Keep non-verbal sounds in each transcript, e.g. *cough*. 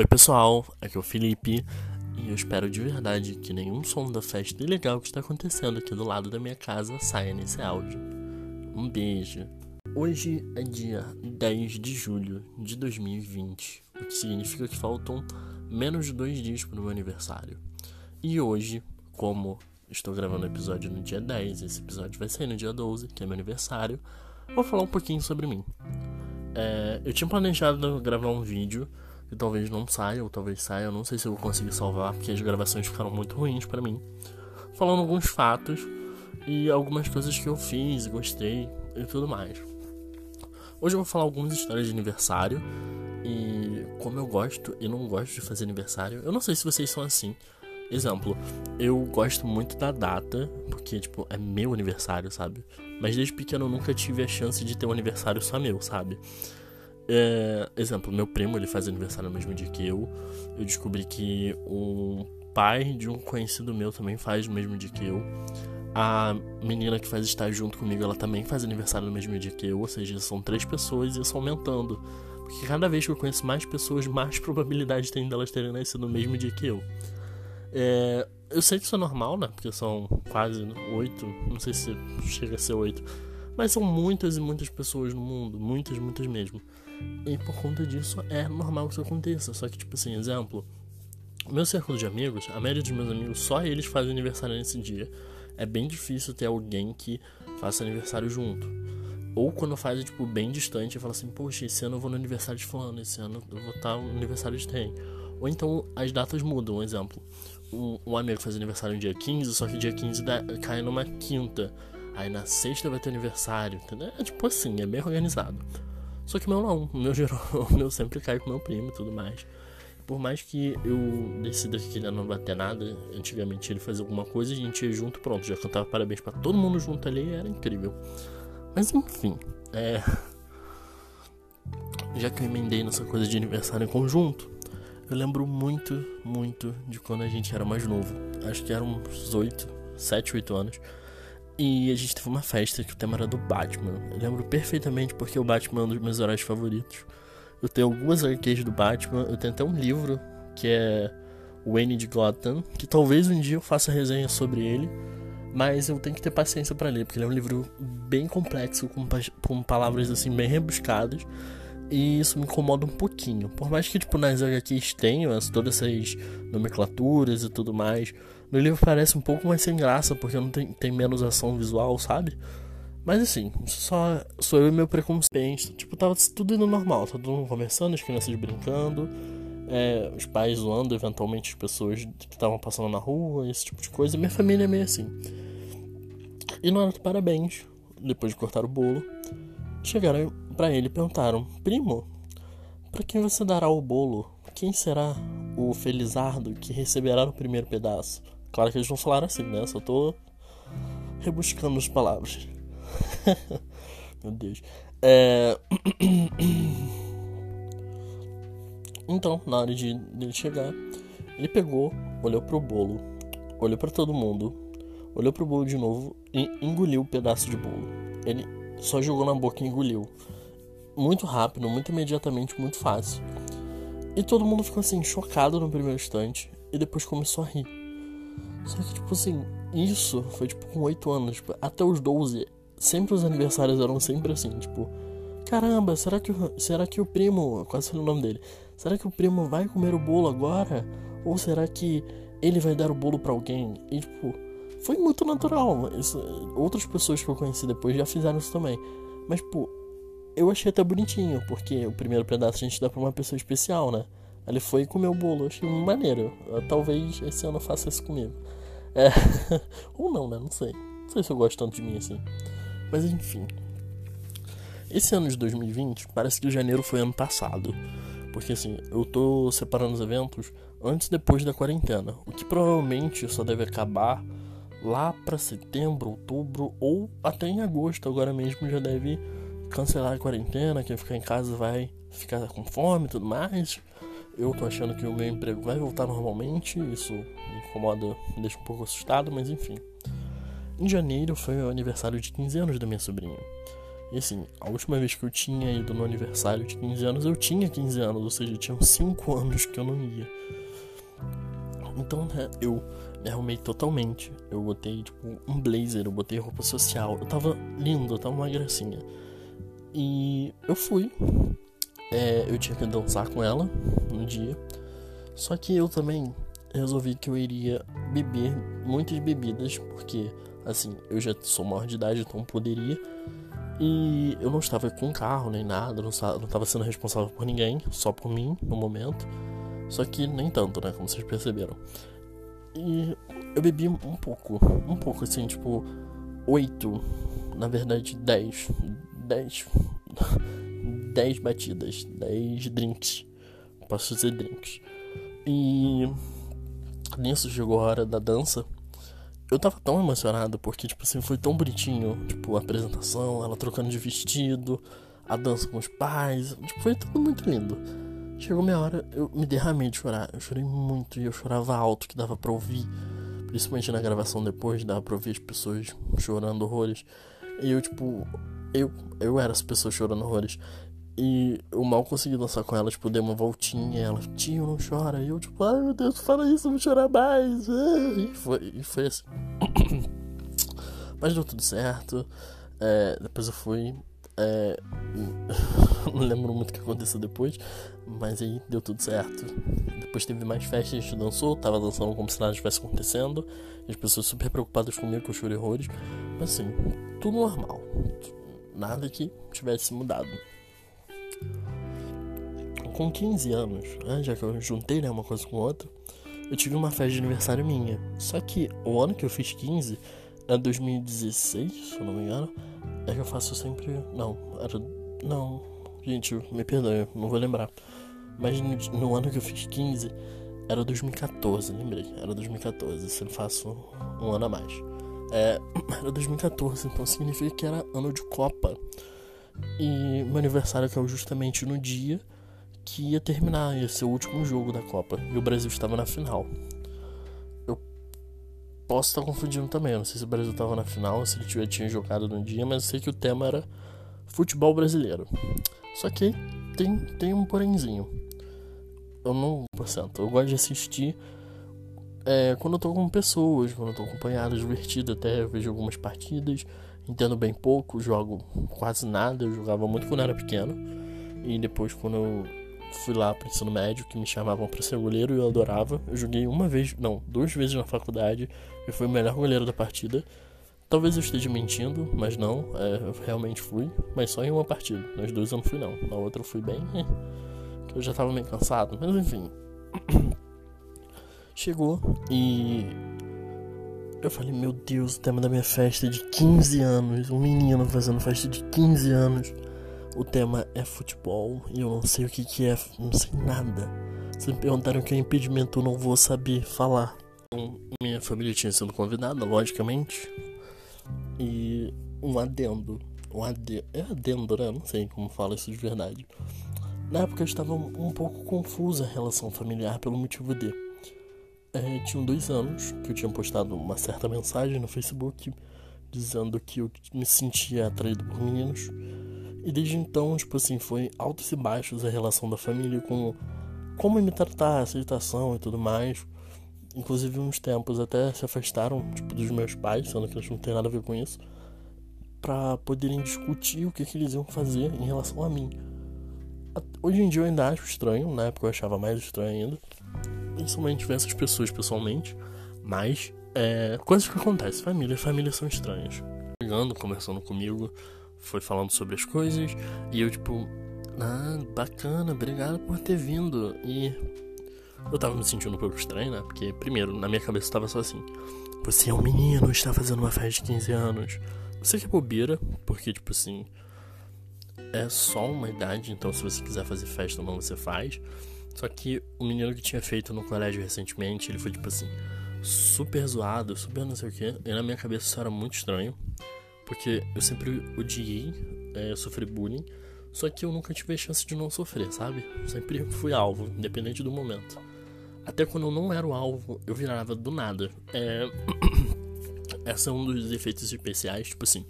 Oi pessoal, aqui é o Felipe e eu espero de verdade que nenhum som da festa ilegal que está acontecendo aqui do lado da minha casa saia nesse áudio. Um beijo. Hoje é dia 10 de julho de 2020, o que significa que faltam menos de dois dias para o meu aniversário. E hoje, como estou gravando o episódio no dia 10, esse episódio vai sair no dia 12, que é meu aniversário, vou falar um pouquinho sobre mim. É, eu tinha planejado gravar um vídeo que talvez não saia, ou talvez saia, eu não sei se eu vou conseguir salvar, porque as gravações ficaram muito ruins para mim. Falando alguns fatos e algumas coisas que eu fiz, gostei e tudo mais. Hoje eu vou falar algumas histórias de aniversário e como eu gosto e não gosto de fazer aniversário. Eu não sei se vocês são assim. Exemplo, eu gosto muito da data, porque, tipo, é meu aniversário, sabe? Mas desde pequeno eu nunca tive a chance de ter um aniversário só meu, sabe? É, exemplo, meu primo ele faz aniversário no mesmo dia que eu. Eu descobri que o pai de um conhecido meu também faz no mesmo dia que eu. A menina que faz estar junto comigo, ela também faz aniversário no mesmo dia que eu. Ou seja, são três pessoas e isso aumentando. Porque cada vez que eu conheço mais pessoas, mais *laughs* probabilidade tem delas terem nascido no mesmo dia que eu. É, eu sei que isso é normal, né? Porque são quase oito, não sei se chega a ser oito. Mas são muitas e muitas pessoas no mundo, muitas, muitas mesmo. E por conta disso é normal que isso aconteça. Só que, tipo assim, exemplo, meu círculo de amigos, a média dos meus amigos, só eles fazem aniversário nesse dia. É bem difícil ter alguém que faça aniversário junto. Ou quando faz, tipo, bem distante, e fala assim, poxa, esse ano eu vou no aniversário de fulano, esse ano eu vou estar no aniversário de tem. Ou então as datas mudam, um exemplo. Um, um amigo faz aniversário no dia 15, só que dia 15 dá, cai numa quinta. Aí na sexta vai ter aniversário, entendeu? É tipo assim, é bem organizado. Só que o meu não, o meu, *laughs* o meu sempre cai com meu primo e tudo mais. Por mais que eu decida que ele não vai ter nada, antigamente ele fazia alguma coisa e a gente ia junto, pronto, já cantava parabéns para todo mundo junto ali, era incrível. Mas enfim, é. Já que eu emendei nessa coisa de aniversário em conjunto, eu lembro muito, muito de quando a gente era mais novo. Acho que eram uns 8, 7, 8 anos. E a gente teve uma festa que o tema era do Batman. Eu lembro perfeitamente porque o Batman é um dos meus heróis favoritos. Eu tenho algumas arcades do Batman, eu tenho até um livro que é Wayne de Gotham, que talvez um dia eu faça resenha sobre ele, mas eu tenho que ter paciência para ler, porque ele é um livro bem complexo, com, com palavras assim bem rebuscadas, e isso me incomoda um pouquinho. Por mais que tipo nas HQs tenham todas essas nomenclaturas e tudo mais, no livro parece um pouco mais sem graça, porque não tem, tem menos ação visual, sabe? Mas assim, só sou eu e meu preconceito. Tipo, tava tudo indo normal, tá todo mundo conversando, as crianças brincando, é, os pais zoando eventualmente as pessoas que estavam passando na rua, esse tipo de coisa. Minha família é meio assim. E na hora do parabéns, depois de cortar o bolo, chegaram para ele e perguntaram: Primo, para quem você dará o bolo? Quem será o felizardo que receberá o primeiro pedaço? Claro que eles não falaram assim, né? Só tô rebuscando as palavras. *laughs* Meu Deus. É... *clears throat* então, na hora de ele chegar, ele pegou, olhou pro bolo, olhou para todo mundo, olhou pro bolo de novo e engoliu o um pedaço de bolo. Ele só jogou na boca e engoliu. Muito rápido, muito imediatamente, muito fácil. E todo mundo ficou assim, chocado no primeiro instante e depois começou a rir. Só que, tipo assim, isso foi tipo com 8 anos, tipo, até os 12, sempre os aniversários eram sempre assim, tipo, caramba, será que, será que o primo, quase foi o nome dele, será que o primo vai comer o bolo agora? Ou será que ele vai dar o bolo para alguém? E tipo, foi muito natural. Isso, outras pessoas que eu conheci depois já fizeram isso também. Mas, tipo, eu achei até bonitinho, porque o primeiro pedaço a gente dá pra uma pessoa especial, né? Ele foi comer o bolo, achei maneiro. Talvez esse ano faça isso comigo. É... *laughs* Ou não, né? Não sei. Não sei se eu gosto tanto de mim assim. Mas enfim. Esse ano de 2020 parece que o janeiro foi ano passado. Porque assim, eu tô separando os eventos antes e depois da quarentena. O que provavelmente só deve acabar lá para setembro, outubro ou até em agosto. Agora mesmo já deve cancelar a quarentena. Quem ficar em casa vai ficar com fome e tudo mais. Eu tô achando que o meu emprego vai voltar normalmente, isso me incomoda, me deixa um pouco assustado, mas enfim. Em janeiro foi o aniversário de 15 anos da minha sobrinha. E assim, a última vez que eu tinha ido no aniversário de 15 anos, eu tinha 15 anos, ou seja, tinham 5 *laughs* anos que eu não ia. Então, né, eu me arrumei totalmente. Eu botei, tipo, um blazer, eu botei roupa social. Eu tava lindo, eu tava uma gracinha. E eu fui. É, eu tinha que dançar com ela no dia. Só que eu também resolvi que eu iria beber muitas bebidas, porque, assim, eu já sou maior de idade, então poderia. E eu não estava com carro nem nada, não estava sendo responsável por ninguém, só por mim no momento. Só que nem tanto, né? Como vocês perceberam. E eu bebi um pouco, um pouco assim, tipo, oito, na verdade, dez. Dez. *laughs* dez batidas, dez drinks. Posso dizer drinks. E nisso chegou a hora da dança. Eu tava tão emocionado porque, tipo assim, foi tão bonitinho. Tipo, a apresentação, ela trocando de vestido, a dança com os pais. Tipo, foi tudo muito lindo. Chegou minha hora, eu me derramei de chorar. Eu chorei muito e eu chorava alto, que dava pra ouvir. Principalmente na gravação depois, dava pra ouvir as pessoas chorando horrores. E eu, tipo, eu, eu era as pessoas chorando horrores. E eu mal consegui dançar com ela, tipo, dei uma voltinha ela, tio, não chora. E eu, tipo, ai meu Deus, fala isso, eu vou chorar mais. E foi, e foi assim. *coughs* Mas deu tudo certo. É, depois eu fui. É, *laughs* não lembro muito o que aconteceu depois, mas aí deu tudo certo. Depois teve mais festas, a gente dançou, tava dançando como se nada estivesse acontecendo. as pessoas super preocupadas comigo, que eu chorei horrores. Mas assim, tudo normal. Nada que tivesse mudado com 15 anos, né, já que eu juntei né, uma coisa com outra, eu tive uma festa de aniversário minha. Só que o ano que eu fiz 15 é 2016, se eu não me engano. É que eu faço sempre. Não, era. Não, gente, me perdoe, não vou lembrar. Mas no, no ano que eu fiz 15 era 2014, lembrei, era 2014, se eu faço um ano a mais. É, *clears throat* era 2014, então significa que era ano de Copa. E meu aniversário caiu justamente no dia que ia terminar, ia ser o último jogo da Copa. E o Brasil estava na final. Eu posso estar confundindo também, não sei se o Brasil estava na final, se ele já tinha jogado no dia, mas eu sei que o tema era futebol brasileiro. Só que tem, tem um porémzinho. Eu não. Porcento, eu gosto de assistir é, quando eu tô com pessoas, quando eu tô acompanhado, divertido até, eu vejo algumas partidas, entendo bem pouco, jogo quase nada, eu jogava muito quando eu era pequeno. E depois quando eu fui lá pro ensino médio, que me chamavam para ser goleiro eu adorava. Eu joguei uma vez, não, duas vezes na faculdade e fui o melhor goleiro da partida. Talvez eu esteja mentindo, mas não, é, eu realmente fui, mas só em uma partida. Nas duas eu não fui não, na outra eu fui bem, *laughs* que eu já tava meio cansado, mas enfim. *clears throat* Chegou e eu falei, meu Deus, o tema da minha festa é de 15 anos, um menino fazendo festa de 15 anos. O tema é futebol e eu não sei o que, que é, não sei nada. Se me perguntaram o que é impedimento, eu não vou saber falar. Então, minha família tinha sido convidada, logicamente. E um adendo. Um adendo. É adendo, né? Não sei como fala isso de verdade. Na época eu estava um pouco confusa a relação familiar pelo motivo de. É, tinham dois anos que eu tinha postado uma certa mensagem no Facebook dizendo que eu me sentia atraído por meninos e desde então, tipo assim, foi altos e baixos a relação da família com como me tratar, aceitação e tudo mais. Inclusive, uns tempos até se afastaram, tipo, dos meus pais, sendo que eles não têm nada a ver com isso, para poderem discutir o que, que eles iam fazer em relação a mim. Hoje em dia eu ainda acho estranho, na época eu achava mais estranho ainda, principalmente ver essas pessoas pessoalmente, mas é, coisas que acontecem, família, família são estranhas. Ligando, conversando comigo, foi falando sobre as coisas e eu tipo, ah, bacana, obrigado por ter vindo. E eu tava me sentindo um pouco estranho, né? Porque primeiro, na minha cabeça tava só assim: você é um menino, está fazendo uma festa de 15 anos. Você que é bobeira, porque tipo assim, é só uma idade, então se você quiser fazer festa ou não, você faz. Só que o menino que tinha feito no colégio recentemente, ele foi tipo assim, super zoado, super não sei o que. E na minha cabeça isso era muito estranho. Porque eu sempre odiei é, sofrer bullying, só que eu nunca tive a chance de não sofrer, sabe? sempre fui alvo, independente do momento. Até quando eu não era o alvo, eu virava do nada. É... *coughs* Esse é um dos efeitos especiais, tipo assim.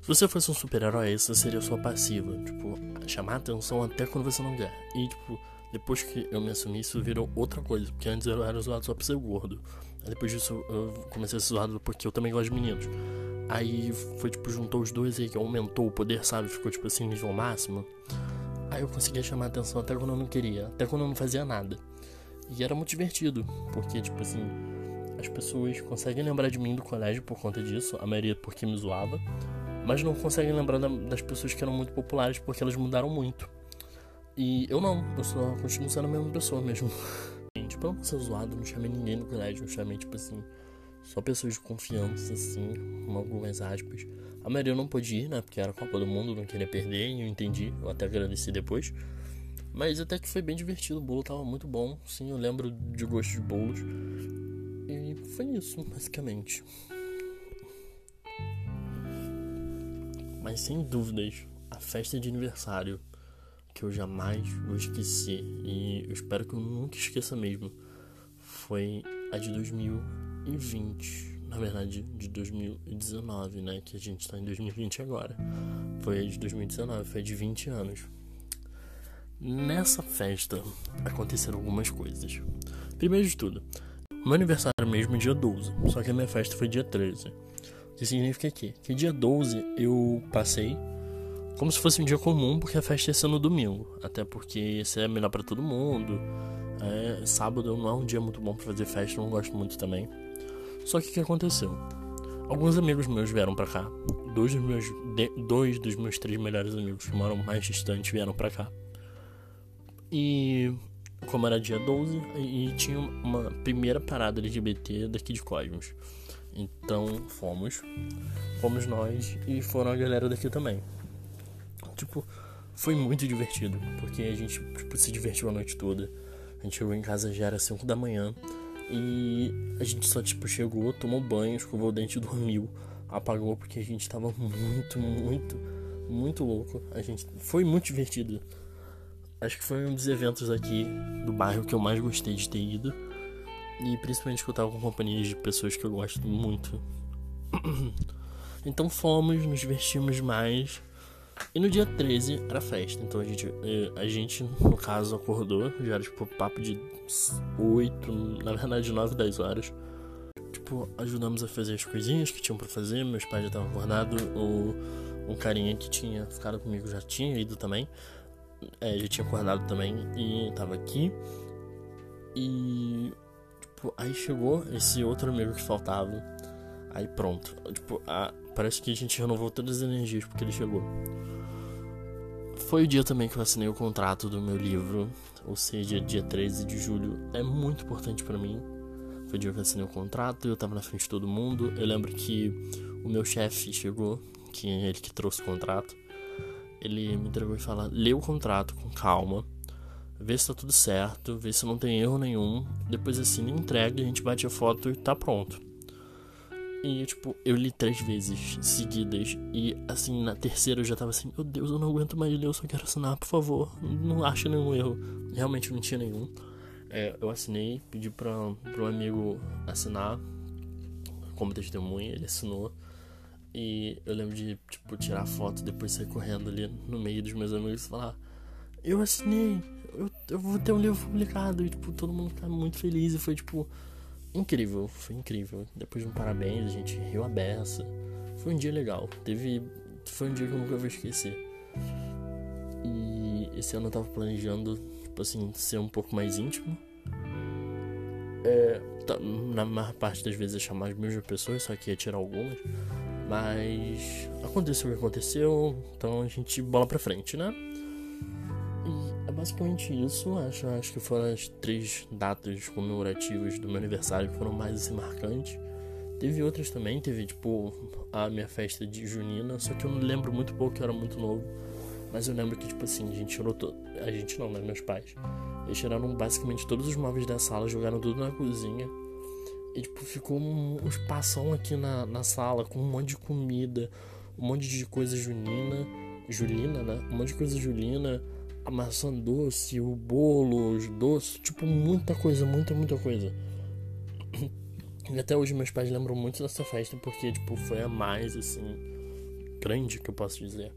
Se você fosse um super-herói, essa seria a sua passiva. Tipo, chamar atenção até quando você não quer. E, tipo, depois que eu me assumi, isso virou outra coisa. Porque antes eu era zoado só por ser gordo. Aí depois disso eu comecei a ser zoado porque eu também gosto de meninos. Aí foi tipo, juntou os dois aí que aumentou o poder, sabe? Ficou tipo assim, nível máximo. Aí eu conseguia chamar atenção até quando eu não queria, até quando eu não fazia nada. E era muito divertido, porque tipo assim, as pessoas conseguem lembrar de mim do colégio por conta disso, a maioria porque me zoava, mas não conseguem lembrar das pessoas que eram muito populares porque elas mudaram muito. E eu não, eu só continuo sendo a mesma pessoa mesmo. *laughs* tipo, eu não ser zoado, não chamei ninguém no colégio, não chamei tipo assim só pessoas de confiança, assim, com algumas aspas. A maioria eu não pôde ir, né? Porque era Copa do Mundo, não queria perder, e eu entendi, eu até agradeci depois. Mas até que foi bem divertido, o bolo tava muito bom, sim, eu lembro de gosto de bolos. E foi isso, basicamente. Mas sem dúvidas, a festa de aniversário que eu jamais vou esquecer, e eu espero que eu nunca esqueça mesmo, foi a de 2000 2020, na verdade de 2019, né? Que a gente tá em 2020 agora. Foi de 2019, foi de 20 anos. Nessa festa aconteceram algumas coisas. Primeiro de tudo, meu aniversário mesmo é dia 12, só que a minha festa foi dia 13. O que significa que, que dia 12 eu passei como se fosse um dia comum, porque a festa ia ser no domingo. Até porque esse é melhor para todo mundo. É, sábado não é um dia muito bom para fazer festa, não gosto muito também. Só que o que aconteceu? Alguns amigos meus vieram para cá. Dois dos, meus, de, dois dos meus três melhores amigos que moram mais distantes vieram para cá. E como era dia 12, e tinha uma primeira parada LGBT daqui de Cosmos. Então fomos. Fomos nós e foram a galera daqui também. Tipo, foi muito divertido, porque a gente tipo, se divertiu a noite toda. A gente chegou em casa já era 5 da manhã. E a gente só, tipo, chegou, tomou banho, escovou o dente e dormiu. Apagou porque a gente tava muito, muito, muito louco. A gente foi muito divertido. Acho que foi um dos eventos aqui do bairro que eu mais gostei de ter ido. E principalmente que eu tava com companhias de pessoas que eu gosto muito. *clears throat* então fomos, nos divertimos mais. E no dia 13 era festa, então a gente, eh, a gente no caso, acordou, já era tipo papo de 8, na verdade 9, 10 horas. Tipo, ajudamos a fazer as coisinhas que tinham para fazer, meus pais já estavam acordados, o, o carinha que tinha ficado comigo já tinha ido também, é, já tinha acordado também e tava aqui. E, tipo, aí chegou esse outro amigo que faltava, aí pronto, tipo, a, Parece que a gente renovou todas as energias porque ele chegou. Foi o dia também que eu assinei o contrato do meu livro, ou seja, dia 13 de julho. É muito importante para mim. Foi o dia que eu assinei o contrato, eu tava na frente de todo mundo. Eu lembro que o meu chefe chegou, que é ele que trouxe o contrato. Ele me entregou e falou: lê o contrato com calma, vê se tá tudo certo, vê se não tem erro nenhum. Depois assina e entrega, a gente bate a foto e tá pronto. E, tipo, eu li três vezes seguidas. E, assim, na terceira eu já tava assim: Meu Deus, eu não aguento mais ler, eu só quero assinar, por favor. Não acho nenhum erro. Realmente não tinha nenhum. É, eu assinei, pedi pra, um amigo assinar como testemunha, ele assinou. E eu lembro de, tipo, tirar foto, depois sair correndo ali no meio dos meus amigos e falar: Eu assinei, eu, eu vou ter um livro publicado. E, tipo, todo mundo tá muito feliz. E foi, tipo incrível, foi incrível. Depois de um parabéns, a gente riu a beça. Foi um dia legal. Teve. Foi um dia que eu nunca vou esquecer. E esse ano eu tava planejando, tipo assim, ser um pouco mais íntimo. É, tá, na maior parte das vezes chamar as mesmas pessoas, só que ia tirar algumas. Mas aconteceu o que aconteceu, então a gente bola pra frente, né? Basicamente isso. Acho, acho que foram as três datas comemorativas do meu aniversário que foram mais assim, marcantes. Teve outras também, teve tipo a minha festa de junina, só que eu não lembro muito pouco, eu era muito novo. Mas eu lembro que, tipo assim, a gente tirou todo. A gente não, mas meus pais. Eles tiraram basicamente todos os móveis da sala, jogaram tudo na cozinha. E, tipo, ficou um, um espação aqui na, na sala com um monte de comida, um monte de coisa junina. Julina, né? Um monte de coisa julina a maçã doce, o bolo, os doces, tipo, muita coisa, muita, muita coisa. E até hoje meus pais lembram muito dessa festa porque, tipo, foi a mais, assim, grande que eu posso dizer.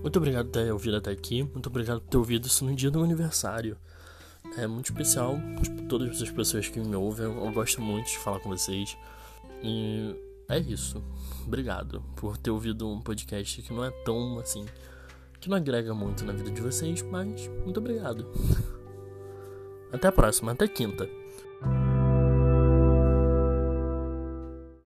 Muito obrigado por ter ouvido até aqui. Muito obrigado por ter ouvido isso no dia do meu aniversário. É muito especial. Tipo, todas as pessoas que me ouvem, eu gosto muito de falar com vocês. E é isso. Obrigado por ter ouvido um podcast que não é tão assim. Que não agrega muito na vida de vocês, mas muito obrigado. Até a próxima, até quinta.